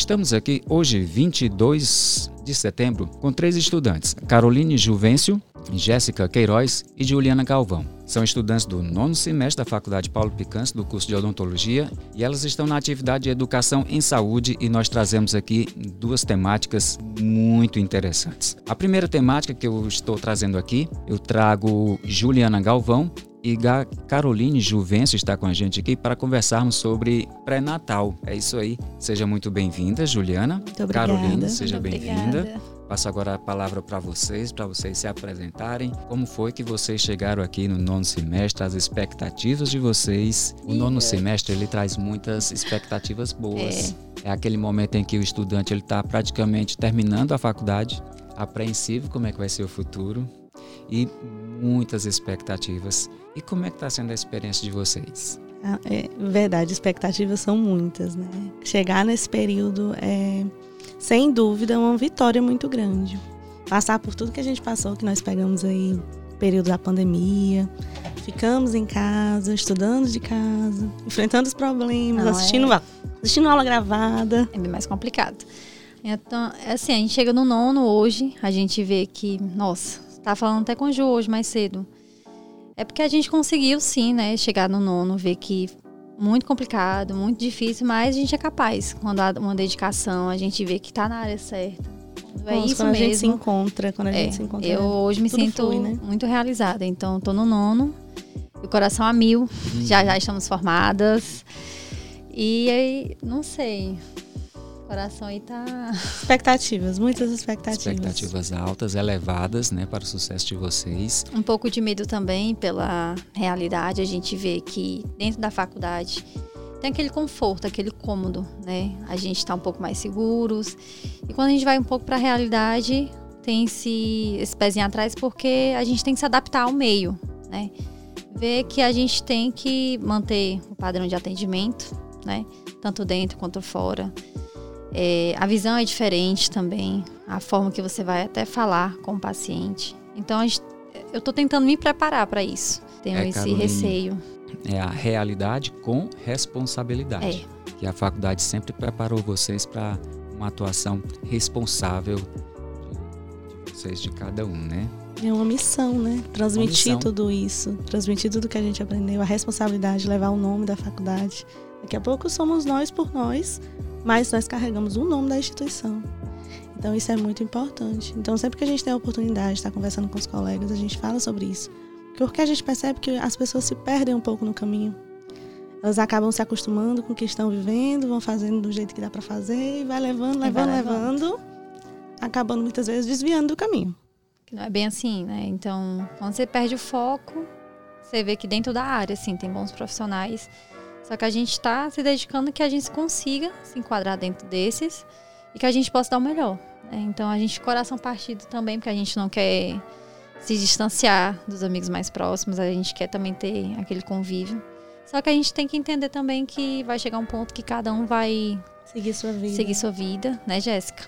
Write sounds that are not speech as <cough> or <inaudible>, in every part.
Estamos aqui hoje, 22 de setembro, com três estudantes: Caroline Juvencio, Jéssica Queiroz e Juliana Galvão. São estudantes do nono semestre da Faculdade Paulo Picans, do curso de Odontologia, e elas estão na atividade de Educação em Saúde e nós trazemos aqui duas temáticas muito interessantes. A primeira temática que eu estou trazendo aqui, eu trago Juliana Galvão, e Caroline Juvencio está com a gente aqui para conversarmos sobre pré-natal. É isso aí. Seja muito bem-vinda, Juliana. Muito obrigada. Caroline, seja bem-vinda. Passo agora a palavra para vocês, para vocês se apresentarem. Como foi que vocês chegaram aqui no nono semestre, as expectativas de vocês? O nono semestre ele traz muitas expectativas boas. É. é aquele momento em que o estudante ele está praticamente terminando a faculdade, apreensivo como é que vai ser o futuro e muitas expectativas. E como é que está sendo a experiência de vocês? Ah, é verdade, expectativas são muitas, né? Chegar nesse período é sem dúvida, uma vitória muito grande. Passar por tudo que a gente passou, que nós pegamos aí, período da pandemia, ficamos em casa, estudando de casa, enfrentando os problemas, Não, assistindo, é... assistindo aula gravada. É bem mais complicado. Então, é assim, a gente chega no nono hoje, a gente vê que, nossa, tá falando até com o Ju hoje mais cedo. É porque a gente conseguiu sim, né, chegar no nono, ver que muito complicado, muito difícil, mas a gente é capaz. Quando há uma dedicação, a gente vê que está na área certa. É isso quando mesmo. a gente se encontra, quando a é, gente se encontra. Eu hoje me sinto flui, né? muito realizada. Então, estou no nono, o coração a mil, hum. <laughs> já já estamos formadas. E aí, não sei, coração aí tá. Expectativas, muitas expectativas. Expectativas altas, elevadas, né, para o sucesso de vocês. Um pouco de medo também pela realidade. A gente vê que dentro da faculdade tem aquele conforto, aquele cômodo, né? A gente está um pouco mais seguros. E quando a gente vai um pouco para a realidade, tem esse, esse pezinho atrás porque a gente tem que se adaptar ao meio, né? Ver que a gente tem que manter o padrão de atendimento, né? Tanto dentro quanto fora. É, a visão é diferente também, a forma que você vai até falar com o paciente. Então, gente, eu estou tentando me preparar para isso. Tenho é, esse Caroline, receio. É a realidade com responsabilidade. É. Que a faculdade sempre preparou vocês para uma atuação responsável de, de vocês, de cada um, né? É uma missão, né? Transmitir missão. tudo isso, transmitir tudo que a gente aprendeu, a responsabilidade, levar o nome da faculdade. Daqui a pouco somos nós por nós, mas nós carregamos o nome da instituição. Então isso é muito importante. Então sempre que a gente tem a oportunidade de estar conversando com os colegas, a gente fala sobre isso. Porque a gente percebe que as pessoas se perdem um pouco no caminho. Elas acabam se acostumando com o que estão vivendo, vão fazendo do jeito que dá para fazer e vai levando, levando, vai levando, levando, acabando muitas vezes desviando do caminho. Não é bem assim, né? Então, quando você perde o foco, você vê que dentro da área, assim, tem bons profissionais só que a gente está se dedicando que a gente consiga se enquadrar dentro desses e que a gente possa dar o melhor. Né? Então a gente coração partido também, porque a gente não quer se distanciar dos amigos mais próximos, a gente quer também ter aquele convívio. Só que a gente tem que entender também que vai chegar um ponto que cada um vai seguir sua vida. Seguir sua vida, né, Jéssica?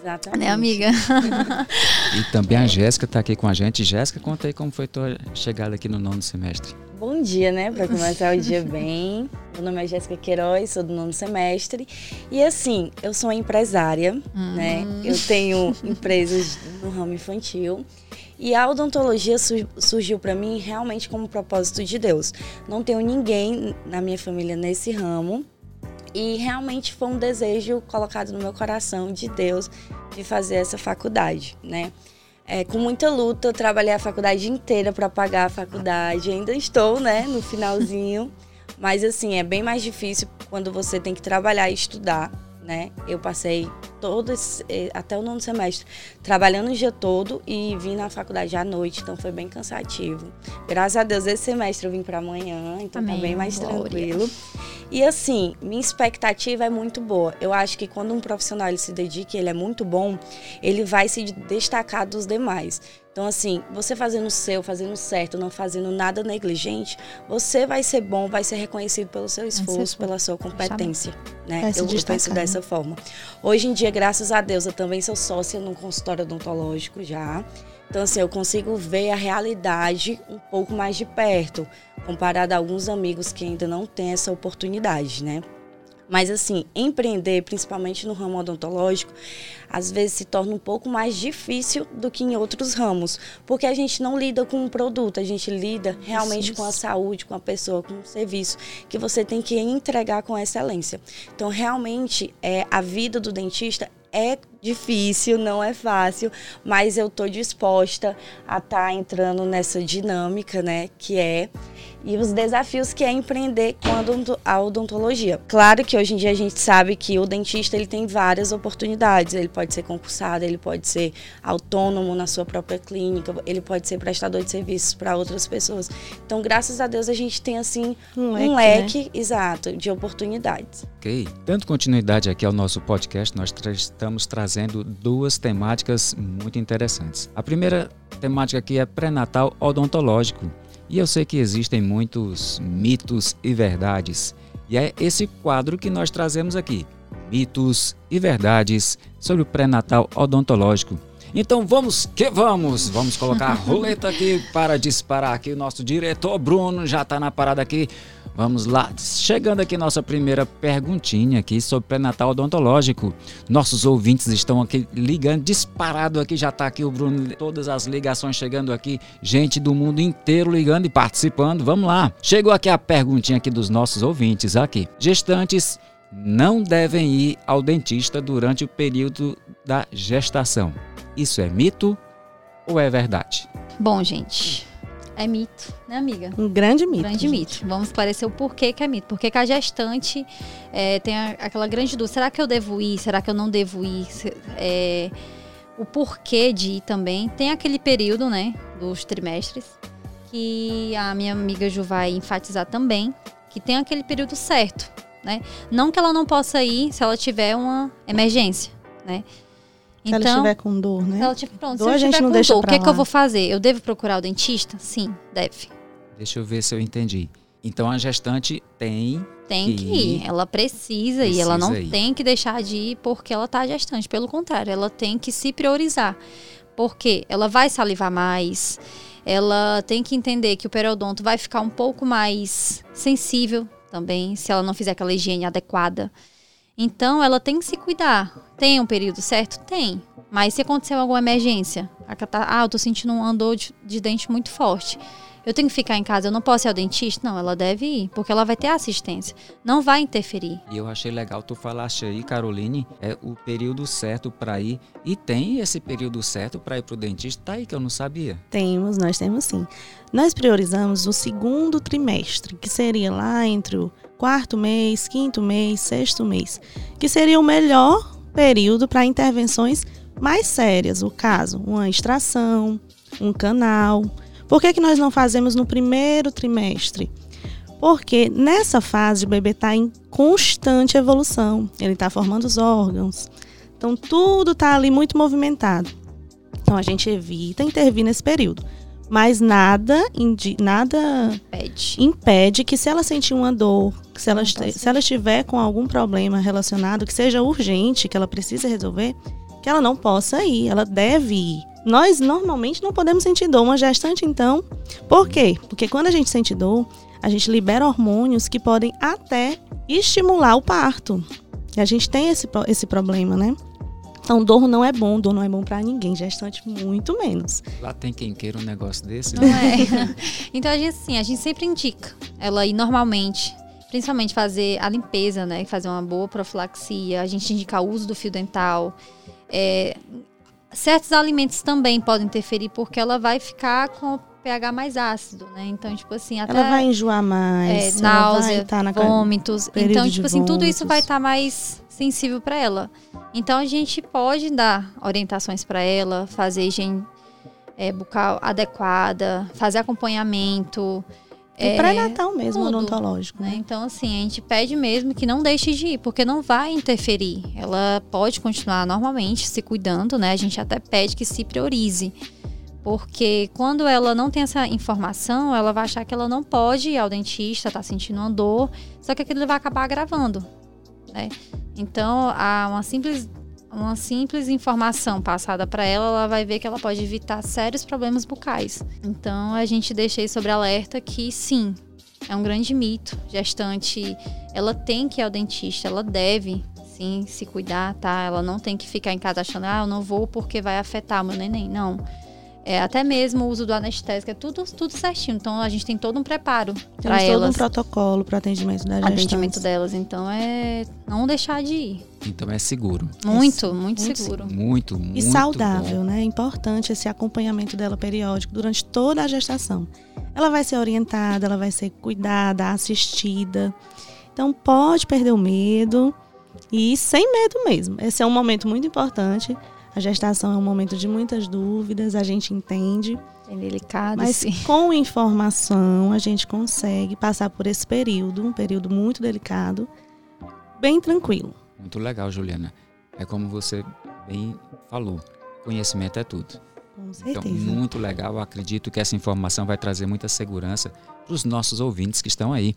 Exatamente. Né, amiga? <laughs> e também a Jéssica está aqui com a gente. Jéssica, conta aí como foi tua chegada aqui no nono semestre bom dia, né? Para começar o dia bem. Meu nome é Jéssica Queiroz, sou do nono semestre. E assim, eu sou uma empresária, uhum. né? Eu tenho empresas no ramo infantil. E a odontologia surgiu para mim realmente como propósito de Deus. Não tenho ninguém na minha família nesse ramo. E realmente foi um desejo colocado no meu coração de Deus de fazer essa faculdade, né? É, com muita luta, eu trabalhei a faculdade inteira para pagar a faculdade. Ainda estou, né, no finalzinho. Mas assim, é bem mais difícil quando você tem que trabalhar e estudar, né? Eu passei todo esse, eh, até o nono semestre trabalhando o dia todo e vim na faculdade à noite, então foi bem cansativo. Graças a Deus esse semestre eu vim para amanhã, então tá Amém, tá bem mais glória. tranquilo. E assim, minha expectativa é muito boa. Eu acho que quando um profissional ele se dedica, ele é muito bom, ele vai se destacar dos demais. Então, assim, você fazendo o seu, fazendo certo, não fazendo nada negligente, você vai ser bom, vai ser reconhecido pelo seu esforço, pela sua competência. Né? Eu, eu penso dessa né? forma. Hoje em dia, graças a Deus, eu também sou sócia num consultório odontológico já. Então, assim, eu consigo ver a realidade um pouco mais de perto, comparado a alguns amigos que ainda não têm essa oportunidade, né? Mas assim, empreender, principalmente no ramo odontológico, às vezes se torna um pouco mais difícil do que em outros ramos, porque a gente não lida com um produto, a gente lida realmente isso, com a saúde, com a pessoa, com o serviço que você tem que entregar com excelência. Então, realmente, é a vida do dentista é difícil, não é fácil, mas eu estou disposta a estar tá entrando nessa dinâmica, né, que é e os desafios que é empreender com a odontologia. Claro que hoje em dia a gente sabe que o dentista ele tem várias oportunidades. Ele pode ser concursado, ele pode ser autônomo na sua própria clínica, ele pode ser prestador de serviços para outras pessoas. Então, graças a Deus, a gente tem assim um leque, um leque né? exato de oportunidades. Ok. Dando continuidade aqui ao nosso podcast, nós tra estamos trazendo duas temáticas muito interessantes. A primeira temática aqui é pré-natal odontológico e eu sei que existem muitos mitos e verdades, e é esse quadro que nós trazemos aqui: mitos e verdades sobre o pré-natal odontológico. Então vamos que vamos! Vamos colocar a <laughs> roleta aqui para disparar aqui. O nosso diretor Bruno já está na parada aqui. Vamos lá, chegando aqui nossa primeira perguntinha aqui sobre pré-natal odontológico. Nossos ouvintes estão aqui ligando, disparado aqui, já está aqui o Bruno, todas as ligações chegando aqui, gente do mundo inteiro ligando e participando. Vamos lá. Chegou aqui a perguntinha aqui dos nossos ouvintes aqui. Gestantes não devem ir ao dentista durante o período da gestação. Isso é mito ou é verdade? Bom, gente, é mito, né, amiga? Um grande mito. Grande gente. mito. Vamos esclarecer o porquê que é mito. Porque que a gestante é, tem a, aquela grande dúvida: será que eu devo ir? Será que eu não devo ir? É, o porquê de ir também. Tem aquele período, né, dos trimestres, que a minha amiga Ju vai enfatizar também, que tem aquele período certo, né? Não que ela não possa ir se ela tiver uma emergência, né? Se então, ela estiver com dor, né? Se ela tiver, pronto, dor, se a gente não com deixa dor, o que, é que eu vou fazer? Eu devo procurar o dentista? Sim, deve. Deixa eu ver se eu entendi. Então a gestante tem tem que, que ir. Ela precisa, precisa, e ela não ir. tem que deixar de ir porque ela está gestante. Pelo contrário, ela tem que se priorizar. Porque ela vai salivar mais, ela tem que entender que o periodonto vai ficar um pouco mais sensível também, se ela não fizer aquela higiene adequada. Então, ela tem que se cuidar. Tem um período certo? Tem. Mas se aconteceu alguma emergência, ah, eu tô sentindo um andor de, de dente muito forte. Eu tenho que ficar em casa, eu não posso ir ao dentista? Não, ela deve ir, porque ela vai ter assistência. Não vai interferir. E eu achei legal, tu falaste aí, Caroline, é o período certo para ir. E tem esse período certo para ir para o dentista? Tá aí que eu não sabia. Temos, nós temos sim. Nós priorizamos o segundo trimestre, que seria lá entre o quarto mês, quinto mês, sexto mês, que seria o melhor período para intervenções mais sérias, o caso, uma extração, um canal. Por que, que nós não fazemos no primeiro trimestre? Porque nessa fase o bebê está em constante evolução, ele está formando os órgãos, então tudo está ali muito movimentado. Então a gente evita intervir nesse período mas nada, nada impede. impede que se ela sentir uma dor, se ela, se ela estiver com algum problema relacionado, que seja urgente, que ela precisa resolver, que ela não possa ir, ela deve ir. Nós normalmente não podemos sentir dor, uma gestante então. Por quê? Porque quando a gente sente dor, a gente libera hormônios que podem até estimular o parto. E a gente tem esse, esse problema, né? Então, dor não é bom, dor não é bom para ninguém, gestante muito menos. Lá tem quem queira um negócio desse? Não é. <laughs> então, a gente, assim, a gente sempre indica ela ir normalmente, principalmente fazer a limpeza, né? Fazer uma boa profilaxia, a gente indica o uso do fio dental. É, certos alimentos também podem interferir porque ela vai ficar com o pH mais ácido, né? Então, tipo assim, até... Ela vai enjoar mais. É, náusea, tá vômitos. Então, tipo assim, tudo isso vai estar tá mais sensível para ela. Então a gente pode dar orientações para ela, fazer higiene é, bucal adequada, fazer acompanhamento. É, pré-natal mesmo, tudo, odontológico. Né? né? Então, assim, a gente pede mesmo que não deixe de ir, porque não vai interferir. Ela pode continuar normalmente se cuidando, né? A gente até pede que se priorize. Porque quando ela não tem essa informação, ela vai achar que ela não pode ir ao dentista, tá sentindo uma dor, só que aquilo vai acabar agravando. Né? Então, a uma simples uma simples informação passada para ela, ela vai ver que ela pode evitar sérios problemas bucais. Então, a gente deixei sobre alerta que sim, É um grande mito. Gestante, ela tem que ir ao dentista, ela deve sim se cuidar, tá? Ela não tem que ficar em casa achando, ah, eu não vou porque vai afetar meu neném. Não. É, até mesmo o uso do anestésico, é tudo, tudo certinho. Então a gente tem todo um preparo para elas. todo um protocolo para atendimento das gestantes. Atendimento delas. Então é não deixar de ir. Então é seguro. Muito, é, muito, muito, seguro. Muito, muito. E saudável, bom. né? É importante esse acompanhamento dela periódico durante toda a gestação. Ela vai ser orientada, ela vai ser cuidada, assistida. Então pode perder o medo e sem medo mesmo. Esse é um momento muito importante a gestação é um momento de muitas dúvidas, a gente entende. É delicado, mas sim. <laughs> com informação a gente consegue passar por esse período, um período muito delicado, bem tranquilo. Muito legal, Juliana. É como você bem falou, conhecimento é tudo. Com então, certeza. Então, muito legal. Eu acredito que essa informação vai trazer muita segurança para os nossos ouvintes que estão aí.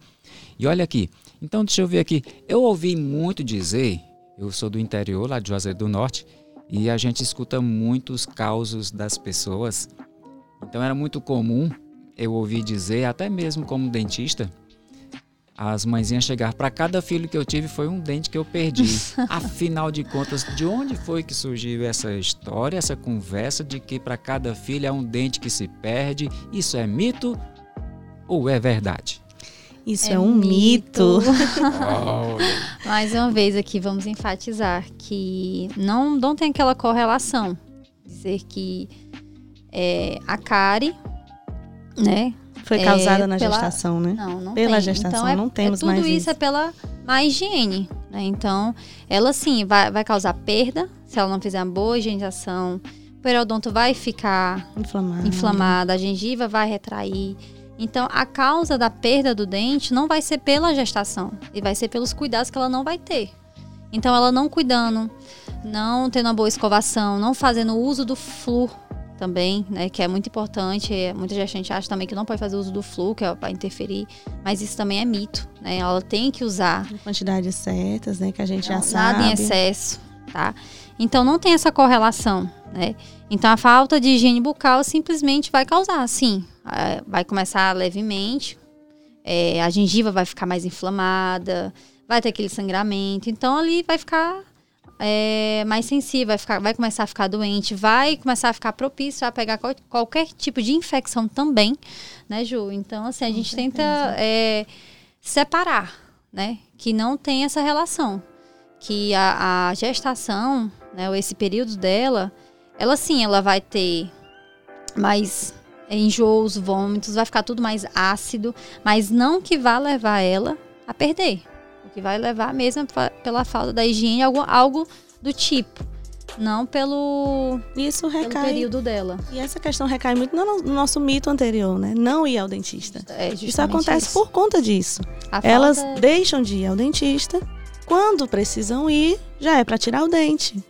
E olha aqui, então deixa eu ver aqui. Eu ouvi muito dizer, eu sou do interior, lá de Juazeiro do Norte, e a gente escuta muitos causos das pessoas. Então era muito comum eu ouvir dizer, até mesmo como dentista, as mãezinhas chegar para cada filho que eu tive foi um dente que eu perdi. <laughs> Afinal de contas, de onde foi que surgiu essa história, essa conversa de que para cada filho é um dente que se perde? Isso é mito ou é verdade? Isso é, é um mito. mito. <laughs> <laughs> Mais uma vez aqui vamos enfatizar que não, não tem aquela correlação. Dizer que é, a cárie, né? Foi causada é, na pela... gestação, né? Não, não Pela tem. gestação, então, é, não temos tudo mais isso. isso é pela má higiene, né? Então, ela sim vai, vai causar perda se ela não fizer uma boa higienização. O periodonto vai ficar inflamado, inflamada a gengiva vai retrair. Então, a causa da perda do dente não vai ser pela gestação, e vai ser pelos cuidados que ela não vai ter. Então, ela não cuidando, não tendo uma boa escovação, não fazendo uso do flúor também, né, que é muito importante. Muita gente acha também que não pode fazer uso do flúor, que é para interferir, mas isso também é mito, né? Ela tem que usar quantidades certas, né, que a gente não, já sabe. Nada em excesso, tá? Então não tem essa correlação, né? Então a falta de higiene bucal simplesmente vai causar, sim, vai começar levemente, é, a gengiva vai ficar mais inflamada, vai ter aquele sangramento, então ali vai ficar é, mais sensível, vai, ficar, vai começar a ficar doente, vai começar a ficar propício a pegar qual, qualquer tipo de infecção também, né, Ju? Então, assim, a Com gente certeza. tenta é, separar, né, que não tem essa relação, que a, a gestação, né, esse período dela, ela sim, ela vai ter mais enjoos, vômitos, vai ficar tudo mais ácido, mas não que vá levar ela a perder. O que vai levar mesmo pela falta da higiene, algo, algo do tipo. Não pelo, Isso recai, pelo período dela. E essa questão recai muito no, nosso mito anterior, né? Não ir ao dentista. É isso acontece isso. por conta disso. A Elas falta... deixam de ir ao dentista. Quando precisam ir, já é para tirar o dente.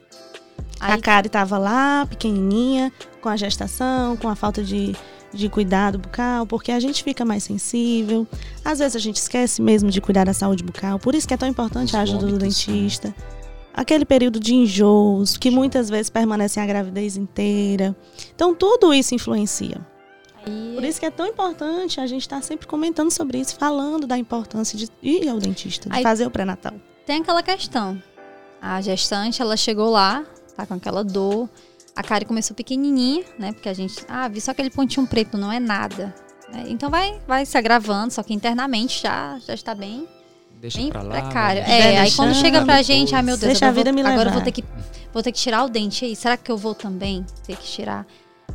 Aí... A Kari estava lá, pequenininha, com a gestação, com a falta de, de cuidado bucal, porque a gente fica mais sensível. Às vezes a gente esquece mesmo de cuidar da saúde bucal, por isso que é tão importante Os a ajuda do dentista. Né? Aquele período de enjoos, que muitas vezes permanecem a gravidez inteira. Então, tudo isso influencia. Por isso que é tão importante a gente estar tá sempre comentando sobre isso, falando da importância de ir ao dentista, de Aí, fazer o pré-natal. Tem aquela questão. A gestante, ela chegou lá, tá com aquela dor, a Kari começou pequenininha, né? Porque a gente, ah, vi só aquele pontinho preto, não é nada. Né? Então vai, vai se agravando, só que internamente já, já está bem. Deixa bem pra lá. Precário. É, aí quando chega pra depois. gente, ai meu Deus, Deixa agora, a vida vou, me agora vou ter que vou ter que tirar o dente aí. Será que eu vou também ter que tirar?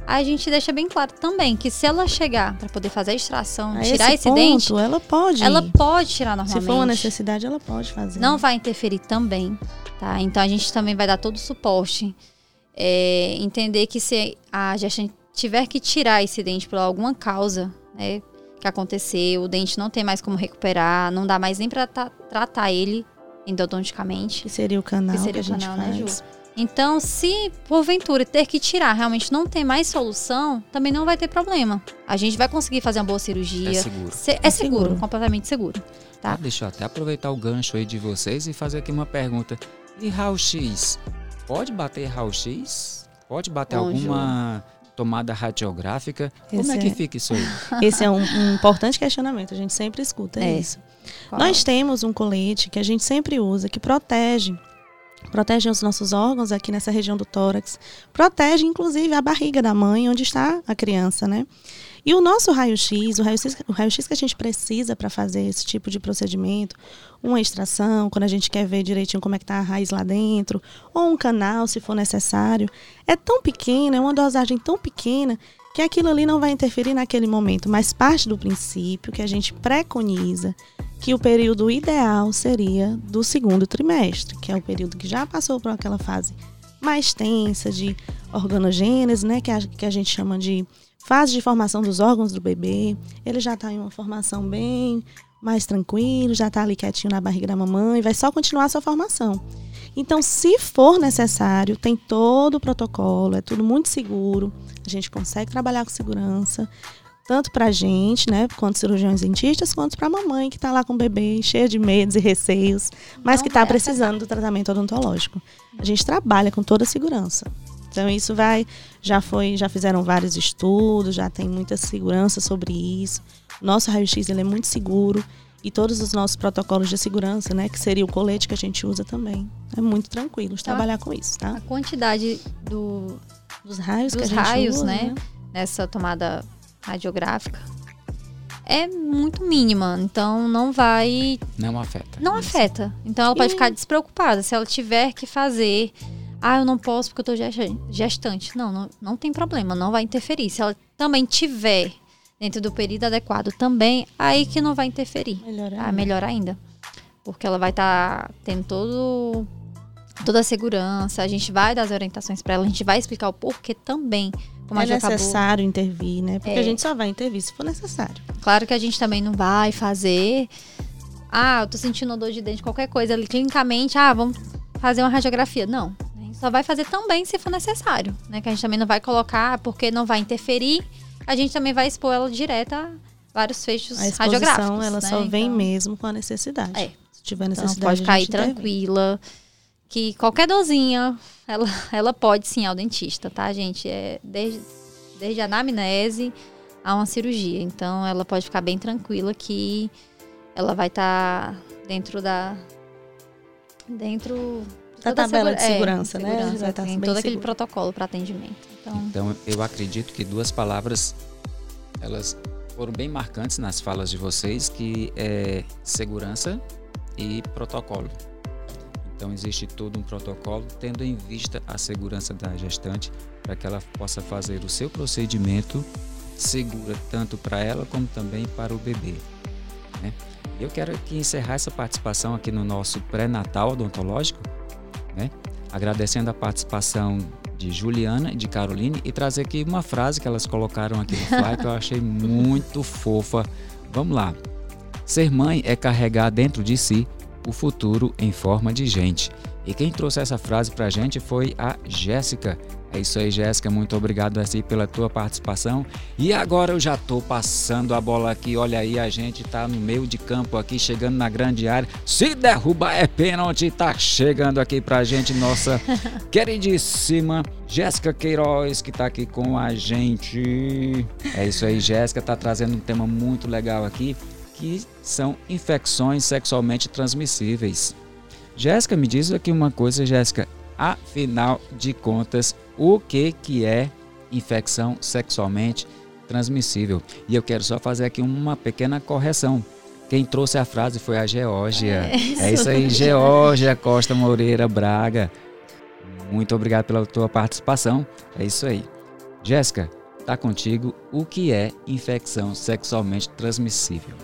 A gente deixa bem claro também que se ela chegar para poder fazer a extração, a tirar esse, esse ponto, dente, ela pode. Ela pode tirar normalmente. Se for uma necessidade, ela pode fazer. Não vai interferir também, tá? Então a gente também vai dar todo o suporte é, entender que se a gestante tiver que tirar esse dente por alguma causa, né, que aconteceu, o dente não tem mais como recuperar, não dá mais nem para tratar ele endodonticamente. Que seria o canal que, seria que o canal, né, Ju? Então, se porventura ter que tirar, realmente não tem mais solução, também não vai ter problema. A gente vai conseguir fazer uma boa cirurgia. É seguro. Se, é, é seguro, seguro, completamente seguro. Tá? Ah, deixa eu até aproveitar o gancho aí de vocês e fazer aqui uma pergunta. E raio-x? Pode bater raio-x? Pode bater Bom, alguma tomada radiográfica. Esse Como é que é, fica isso aí? <laughs> Esse é um, um, importante questionamento, a gente sempre escuta é. isso. Qual? Nós temos um colete que a gente sempre usa, que protege protege os nossos órgãos aqui nessa região do tórax, protege inclusive a barriga da mãe, onde está a criança, né? E o nosso raio-x, o raio-x, o raio-x que a gente precisa para fazer esse tipo de procedimento, uma extração, quando a gente quer ver direitinho como é que está a raiz lá dentro, ou um canal, se for necessário, é tão pequena, é uma dosagem tão pequena que aquilo ali não vai interferir naquele momento, mas parte do princípio que a gente preconiza que o período ideal seria do segundo trimestre, que é o período que já passou por aquela fase mais tensa de organogênese, né, que a, que a gente chama de fase de formação dos órgãos do bebê. Ele já está em uma formação bem mais tranquilo, já está ali quietinho na barriga da mamãe, vai só continuar a sua formação. Então, se for necessário, tem todo o protocolo, é tudo muito seguro, a gente consegue trabalhar com segurança, tanto para a gente, né, quanto cirurgiões dentistas, quanto para a mamãe que está lá com o bebê, cheia de medos e receios, mas Não que está precisando do tratamento odontológico. A gente trabalha com toda a segurança. Então isso vai, já foi, já fizeram vários estudos, já tem muita segurança sobre isso. Nosso raio-x ele é muito seguro e todos os nossos protocolos de segurança, né, que seria o colete que a gente usa também, é muito tranquilo de trabalhar com isso, tá? A quantidade do, dos raios, dos raios, usa, né, né, nessa tomada radiográfica é muito mínima, então não vai não afeta. Não afeta. Então ela pode ficar despreocupada se ela tiver que fazer ah, eu não posso porque eu estou gestante. Não, não, não tem problema, não vai interferir. Se ela também tiver dentro do período adequado também, aí que não vai interferir. Melhor ainda. Ah, melhor ainda. Porque ela vai estar tá tendo todo, toda a segurança, a gente vai dar as orientações para ela, a gente vai explicar o porquê também. Como é necessário acabou. intervir, né? Porque é. a gente só vai intervir se for necessário. Claro que a gente também não vai fazer. Ah, eu tô sentindo dor de dente, qualquer coisa ali, clinicamente, ah, vamos fazer uma radiografia. Não. Só vai fazer também se for necessário, né? Que a gente também não vai colocar porque não vai interferir a gente também vai expor ela direto a vários fechos a radiográficos. ela né? só vem então, mesmo com a necessidade. É. Se tiver então, necessidade, então, pode aí tranquila. Que qualquer dorzinha, ela, <laughs> ela pode sim ao dentista, tá, gente? É desde, desde a anamnese a uma cirurgia. Então, ela pode ficar bem tranquila que ela vai estar tá dentro da. Dentro da tabela de segurança, é, né? Segurança, vai estar tem todo seguro. aquele protocolo para atendimento. Então... então, eu acredito que duas palavras elas foram bem marcantes nas falas de vocês, que é segurança e protocolo. Então existe todo um protocolo tendo em vista a segurança da gestante para que ela possa fazer o seu procedimento segura tanto para ela como também para o bebê. Né? Eu quero aqui encerrar essa participação aqui no nosso pré-natal odontológico né? Agradecendo a participação de Juliana e de Caroline e trazer aqui uma frase que elas colocaram aqui no fly que eu achei muito fofa. Vamos lá. Ser mãe é carregar dentro de si o futuro em forma de gente. E quem trouxe essa frase para a gente foi a Jéssica, é isso aí, Jéssica. Muito obrigado assim, pela tua participação. E agora eu já estou passando a bola aqui. Olha aí, a gente está no meio de campo aqui, chegando na grande área. Se derrubar é pênalti. Tá chegando aqui pra gente nossa <laughs> queridíssima Jéssica Queiroz, que está aqui com a gente. É isso aí, Jéssica tá trazendo um tema muito legal aqui, que são infecções sexualmente transmissíveis. Jéssica, me diz aqui uma coisa, Jéssica. Afinal de contas, o que, que é infecção sexualmente transmissível? E eu quero só fazer aqui uma pequena correção. Quem trouxe a frase foi a Geórgia. É isso, é isso aí, Geórgia Costa Moreira Braga. Muito obrigado pela tua participação. É isso aí. Jéssica, tá contigo. O que é infecção sexualmente transmissível?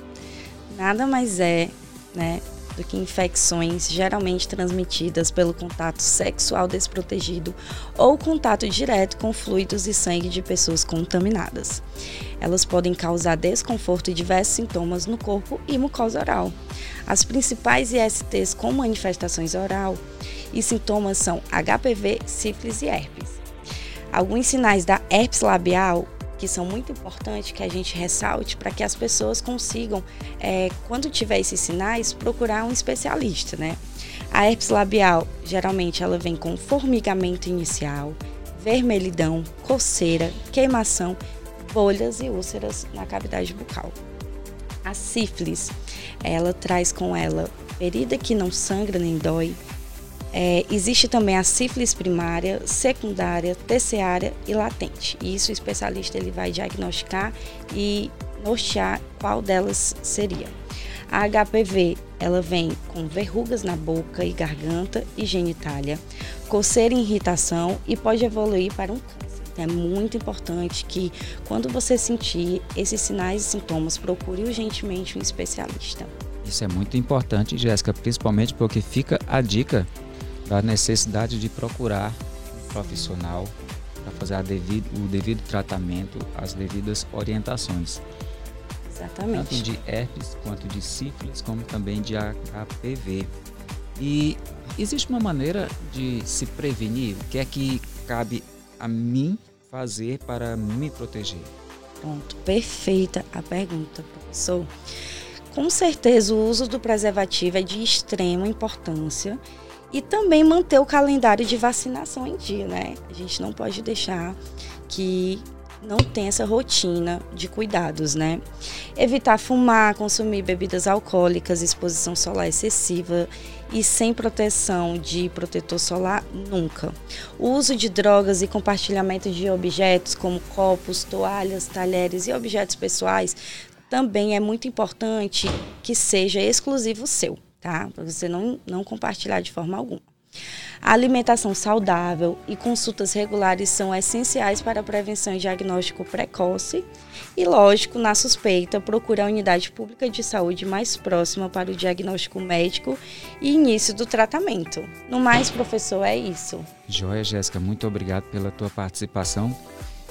Nada mais é, né, do que infecções geralmente transmitidas pelo contato sexual desprotegido ou contato direto com fluidos e sangue de pessoas contaminadas. Elas podem causar desconforto e diversos sintomas no corpo e mucosa oral. As principais ISTs com manifestações oral e sintomas são HPV, sífilis e herpes. Alguns sinais da herpes labial que são muito importantes que a gente ressalte para que as pessoas consigam, é, quando tiver esses sinais, procurar um especialista, né? A herpes labial, geralmente, ela vem com formigamento inicial, vermelhidão, coceira, queimação, bolhas e úlceras na cavidade bucal. A sífilis, ela traz com ela ferida que não sangra nem dói. É, existe também a sífilis primária, secundária, terciária e latente. E isso o especialista ele vai diagnosticar e nortear qual delas seria. A HPV, ela vem com verrugas na boca e garganta e genitália, coceira e irritação e pode evoluir para um câncer. Então, é muito importante que quando você sentir esses sinais e sintomas, procure urgentemente um especialista. Isso é muito importante, Jéssica, principalmente porque fica a dica da necessidade de procurar um profissional para fazer devido, o devido tratamento, as devidas orientações. Exatamente. Tanto de herpes quanto de sífilis, como também de HPV. E existe uma maneira de se prevenir? O que é que cabe a mim fazer para me proteger? Pronto, perfeita a pergunta, professor. Com certeza, o uso do preservativo é de extrema importância e também manter o calendário de vacinação em dia, né? A gente não pode deixar que não tem essa rotina de cuidados, né? Evitar fumar, consumir bebidas alcoólicas, exposição solar excessiva e sem proteção de protetor solar nunca. O uso de drogas e compartilhamento de objetos como copos, toalhas, talheres e objetos pessoais também é muito importante que seja exclusivo seu, tá? Para você não, não compartilhar de forma alguma. A alimentação saudável e consultas regulares são essenciais para a prevenção e diagnóstico precoce. E, lógico, na suspeita, procure a unidade pública de saúde mais próxima para o diagnóstico médico e início do tratamento. No mais, professor, é isso. Joia, Jéssica, muito obrigado pela tua participação.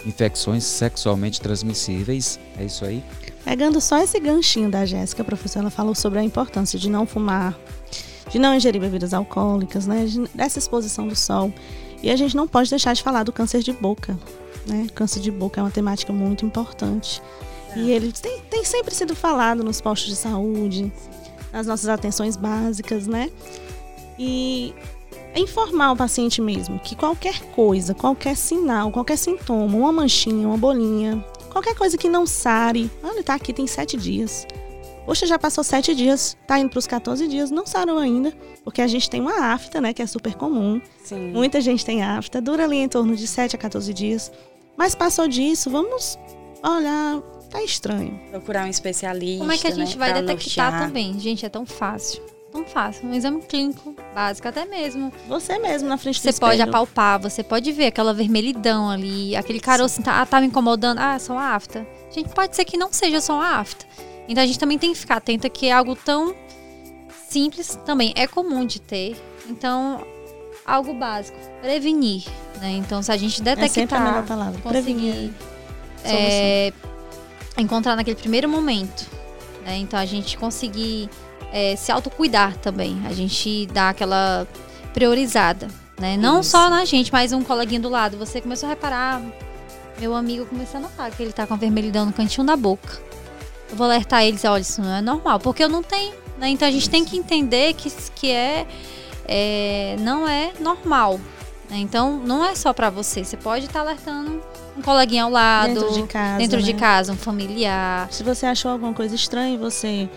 Infecções sexualmente transmissíveis, é isso aí? Pegando só esse ganchinho da Jéssica, a professora ela falou sobre a importância de não fumar, de não ingerir bebidas alcoólicas, né? Dessa exposição do sol. E a gente não pode deixar de falar do câncer de boca, né? Câncer de boca é uma temática muito importante. É. E ele tem, tem sempre sido falado nos postos de saúde, nas nossas atenções básicas, né? E informar o paciente mesmo que qualquer coisa, qualquer sinal, qualquer sintoma, uma manchinha, uma bolinha, qualquer coisa que não sare, olha, tá aqui tem sete dias. Poxa, já passou sete dias, tá indo para os 14 dias, não sarou ainda, porque a gente tem uma afta, né, que é super comum. Sim. Muita gente tem afta, dura ali em torno de 7 a 14 dias. Mas passou disso, vamos olhar, tá estranho. Procurar um especialista. Como é que a gente né, vai detectar nortear. também? Gente, é tão fácil. Tão fácil. Um exame clínico básico, até mesmo. Você mesmo na frente do Você espelho. pode apalpar, você pode ver aquela vermelhidão ali, aquele caroço tá, ah, tá me incomodando. Ah, é só uma afta. Gente, pode ser que não seja só uma afta. Então a gente também tem que ficar atenta que é algo tão simples também é comum de ter. Então, algo básico, prevenir, né? Então, se a gente detectar, é a palavra, conseguir é, encontrar naquele primeiro momento, né? Então, a gente conseguir é, se autocuidar também, a gente dá aquela priorizada, né? Não Isso. só na gente, mas um coleguinha do lado. Você começou a reparar, meu amigo começou a notar que ele tá com a vermelhidão no cantinho da boca eu vou alertar eles, olha, isso não é normal, porque eu não tenho, né? Então a gente tem que entender que, que é, é não é normal. Né? Então não é só para você, você pode estar tá alertando um coleguinha ao lado, dentro de casa, dentro né? de casa, um familiar. Se você achou alguma coisa estranha, você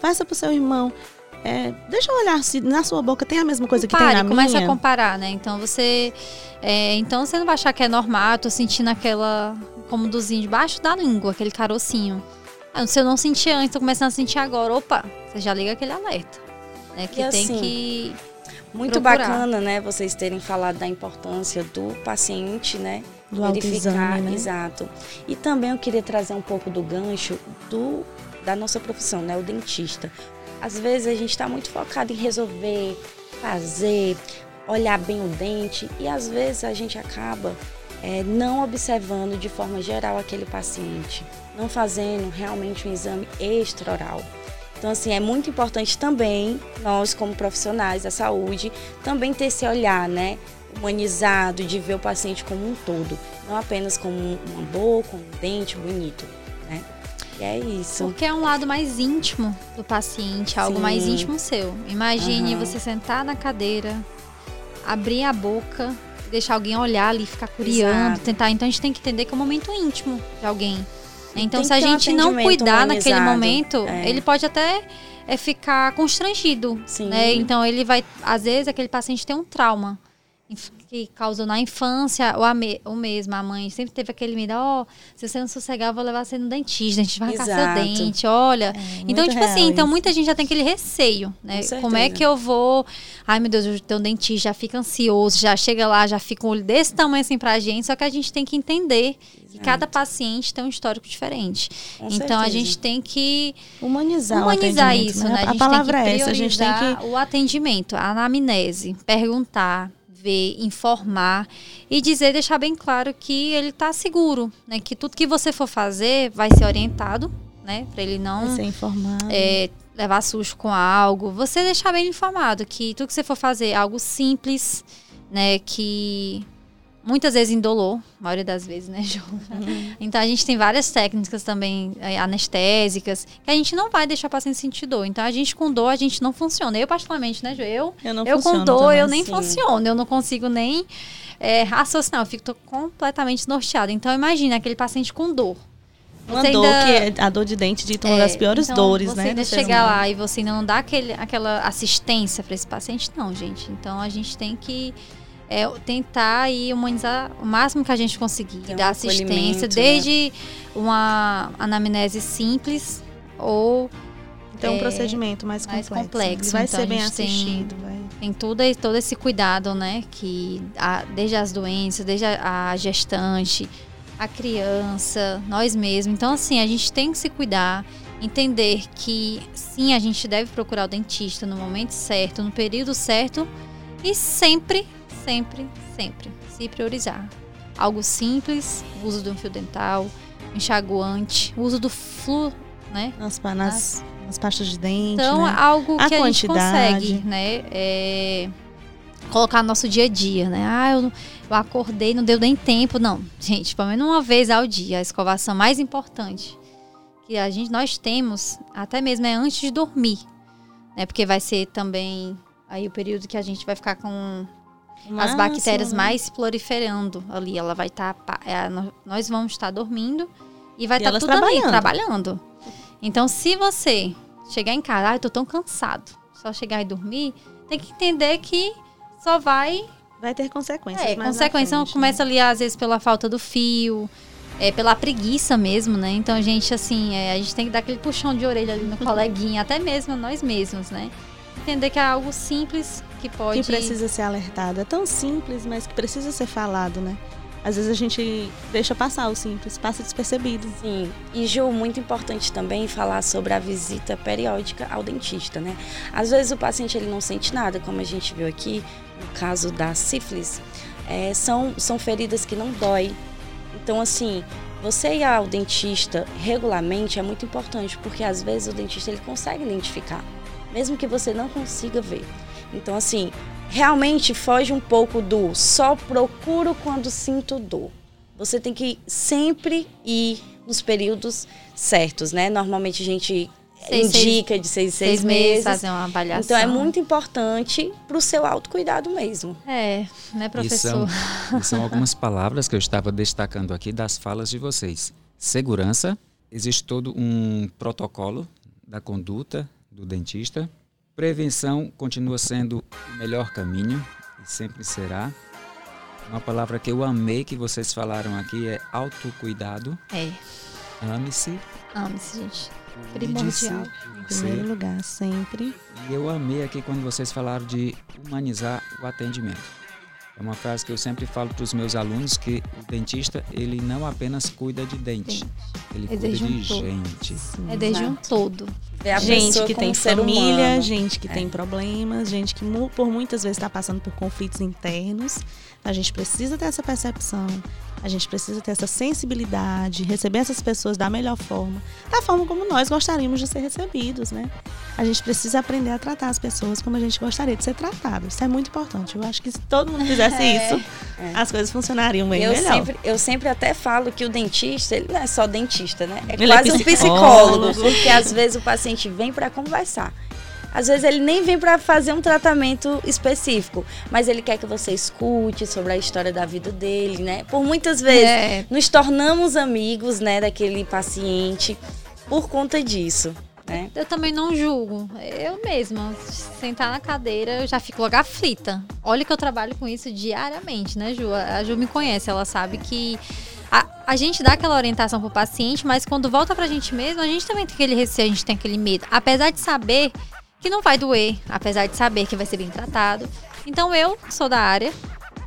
faça pro seu irmão. É, deixa eu olhar se na sua boca tem a mesma coisa Compare, que tem na minha. Comece a comparar, né? Então você, é, então você não vai achar que é normal. tô sentindo aquela comodozinho debaixo da língua, aquele carocinho. Ah, se eu não sentir antes, tô começando a sentir agora, opa, você já liga aquele alerta. Né, que e tem assim, que. Muito procurar. bacana, né, vocês terem falado da importância do paciente, né? Do verificar, né? exato. E também eu queria trazer um pouco do gancho do, da nossa profissão, né? O dentista. Às vezes a gente está muito focado em resolver, fazer, olhar bem o dente e às vezes a gente acaba é, não observando de forma geral aquele paciente, não fazendo realmente um exame extraoral. Então, assim, é muito importante também, nós como profissionais da saúde, também ter esse olhar, né, humanizado, de ver o paciente como um todo, não apenas como uma boca, um dente bonito? E é isso. Porque é um lado mais íntimo do paciente, algo Sim. mais íntimo seu. Imagine uhum. você sentar na cadeira, abrir a boca deixar alguém olhar ali, ficar curiando, Exato. tentar. Então a gente tem que entender que é um momento íntimo de alguém. Então, se a gente um não cuidar humanizado. naquele momento, é. ele pode até é, ficar constrangido. Sim. Né? Então, ele vai. Às vezes, aquele paciente tem um trauma que causou na infância, a ou mesmo a mãe sempre teve aquele medo, ó, oh, se você não sossegar, eu vou levar você no dentista, a gente vai arrancar seu dente, olha. É, então, tipo assim, então muita gente já tem aquele receio, né? Como é que eu vou. Ai, meu Deus, eu tenho um dentista, já fica ansioso, já chega lá, já fica um olho desse tamanho assim pra gente, só que a gente tem que entender que cada paciente tem um histórico diferente. Com então certeza. a gente tem que humanizar, humanizar isso, né? né? A, a palavra é essa, a gente tem que o atendimento, a anamnese, perguntar, ver, informar e dizer, deixar bem claro que ele está seguro, né? Que tudo que você for fazer vai ser orientado, né? Para ele não ser informado. É, levar susto com algo. Você deixar bem informado que tudo que você for fazer é algo simples, né? Que muitas vezes indolor, a maioria das vezes, né, Ju? Uhum. Então a gente tem várias técnicas também é, anestésicas que a gente não vai deixar o paciente sentir dor. Então a gente com dor a gente não funciona. Eu particularmente, né, Ju? Eu, eu, não eu com dor eu nem assim. funciono, eu não consigo nem é, raciocinar, eu fico completamente norteada. Então imagina aquele paciente com dor. Uma dor ainda, que é a dor de dente dita uma é, das piores então dores, você né? Ainda chegar lá e você ainda não dá aquele, aquela assistência para esse paciente, não, gente. Então a gente tem que é tentar e humanizar o máximo que a gente conseguir, Tem dar um assistência, né? desde né? uma anamnese simples ou então, é, um procedimento mais, mais complexo. complexo. Vai então, ser bem assistido. Tem, vai. tem todo, todo esse cuidado, né? Que a, desde as doenças, desde a, a, gestante, a criança, nós mesmos. Então, assim, a gente tem que se cuidar, entender que sim, a gente deve procurar o dentista no momento certo, no período certo e sempre sempre, sempre se priorizar. Algo simples, o uso de um fio dental, enxaguante, o uso do flu, né? Nas, nas, nas pastas de dente. Então, né? algo que a, a gente consegue, né? É, colocar no nosso dia a dia, né? Ah, eu, eu acordei, não deu nem tempo. Não, gente, pelo menos uma vez ao dia, a escovação mais importante que a gente, nós temos, até mesmo é antes de dormir, né? Porque vai ser também aí o período que a gente vai ficar com as bactérias mais proliferando ali. Ela vai estar. Tá, é, nós vamos estar dormindo e vai estar tá tudo trabalhando. ali, trabalhando. Então, se você chegar em casa, ah, eu tô tão cansado, só chegar e dormir, tem que entender que só vai. Vai ter consequências. É, consequência frente, começa né? ali, às vezes, pela falta do fio. É, pela preguiça mesmo, né? Então, a gente, assim, é, a gente tem que dar aquele puxão de orelha ali no coleguinha, até mesmo nós mesmos, né? Entender que é algo simples que pode. Que precisa ser alertado. É tão simples, mas que precisa ser falado, né? Às vezes a gente deixa passar o simples, passa despercebido. Sim. E Ju, muito importante também falar sobre a visita periódica ao dentista, né? Às vezes o paciente ele não sente nada, como a gente viu aqui no caso da sífilis. É, são, são feridas que não dói. Então, assim, você ir ao dentista regularmente é muito importante, porque às vezes o dentista ele consegue identificar, mesmo que você não consiga ver. Então, assim, realmente foge um pouco do só procuro quando sinto dor. Você tem que sempre ir nos períodos certos, né? Normalmente a gente seis, indica seis, de seis, seis, seis meses, meses. Fazer uma avaliação. Então é muito importante para o seu autocuidado mesmo. É, né, professor? E são, e são algumas palavras que eu estava destacando aqui das falas de vocês. Segurança, existe todo um protocolo da conduta do dentista Prevenção continua sendo o melhor caminho e sempre será. Uma palavra que eu amei que vocês falaram aqui é autocuidado. É. Ame-se. Ame-se, gente. Primordial. Em primeiro lugar, sempre. E eu amei aqui quando vocês falaram de humanizar o atendimento. É uma frase que eu sempre falo para os meus alunos que o dentista ele não apenas cuida de dente, ele é cuida de um gente. Sim, é desde um todo. É gente que tem família, humano. gente que é. tem problemas, gente que por muitas vezes está passando por conflitos internos. A gente precisa ter essa percepção a gente precisa ter essa sensibilidade, receber essas pessoas da melhor forma, da forma como nós gostaríamos de ser recebidos, né? A gente precisa aprender a tratar as pessoas como a gente gostaria de ser tratado. Isso é muito importante. Eu acho que se todo mundo fizesse <laughs> é, isso, é. as coisas funcionariam bem eu melhor. Sempre, eu sempre até falo que o dentista, ele não é só dentista, né? É ele é quase é um psicólogo, porque às vezes o paciente vem para conversar. Às vezes ele nem vem para fazer um tratamento específico, mas ele quer que você escute sobre a história da vida dele, né? Por muitas vezes é. nos tornamos amigos, né, daquele paciente por conta disso. Né? Eu também não julgo. Eu mesma, sentar na cadeira, eu já fico logo aflita. Olha que eu trabalho com isso diariamente, né, Ju? A Ju me conhece, ela sabe que a, a gente dá aquela orientação pro paciente, mas quando volta pra gente mesmo, a gente também tem aquele receio, a gente tem aquele medo. Apesar de saber que não vai doer, apesar de saber que vai ser bem tratado. Então eu sou da área,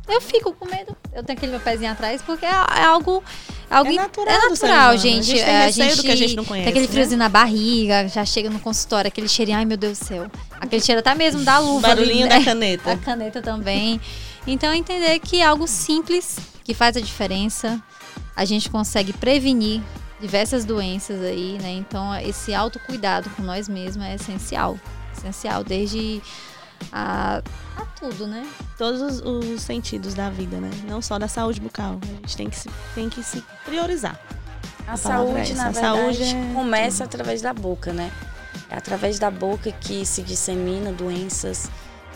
eu fico com medo. Eu tenho aquele meu pezinho atrás, porque é, é algo. Algo é natural, é natural gente. A gente tem é, a gente, do que a gente não conhece. Tem aquele né? friozinho na barriga, já chega no consultório, aquele cheirinho, ai meu Deus do céu. Aquele cheiro até mesmo da luva. Barulhinho ali, né? da caneta. Da caneta também. Então, entender que é algo simples, que faz a diferença, a gente consegue prevenir diversas doenças aí, né? Então, esse autocuidado com nós mesmos é essencial. Essencial, desde a, a tudo, né? Todos os, os, sentidos da vida, né? Não só da saúde bucal. A gente tem que se, tem que se priorizar. A, a saúde, é na a verdade, saúde é... começa através da boca, né? É através da boca que se dissemina doenças,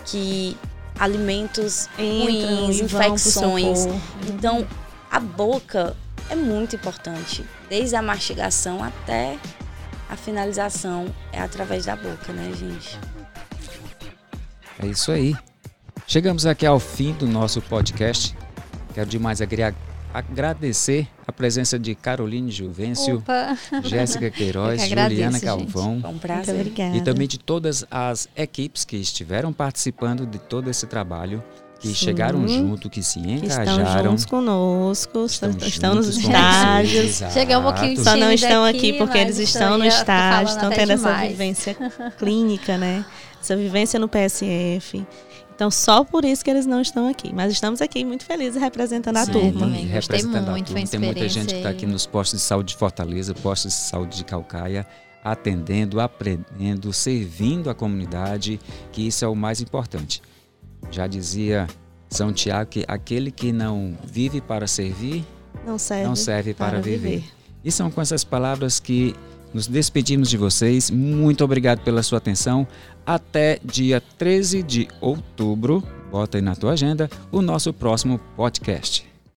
que alimentos Entram ruins, infecções. Então, a boca é muito importante. Desde a mastigação até a finalização é através da boca, né, gente? É isso aí. Chegamos aqui ao fim do nosso podcast. Quero demais agradecer a presença de Caroline Juvencio, <laughs> Jéssica Queiroz, Juliana Calvão. Um prazer. E também de todas as equipes que estiveram participando de todo esse trabalho que Sim, chegaram junto, que se engajaram. Que estão juntos conosco, estão, estão nos estágios. Chegamos um pouquinho Só não estão aqui porque eles estão no estágio, estão tendo demais. essa vivência clínica, né? Essa vivência no PSF. Então, só por isso que eles não estão aqui. Mas estamos aqui muito felizes representando a turma. Também, representando muito, a turma. Tem muita gente que está aqui nos postos de saúde de Fortaleza, postos de saúde de Calcaia, atendendo, aprendendo, servindo a comunidade, que isso é o mais importante. Já dizia São Tiago que aquele que não vive para servir, não serve, não serve para, para viver. viver. E são com essas palavras que nos despedimos de vocês. Muito obrigado pela sua atenção. Até dia 13 de outubro, bota aí na tua agenda, o nosso próximo podcast.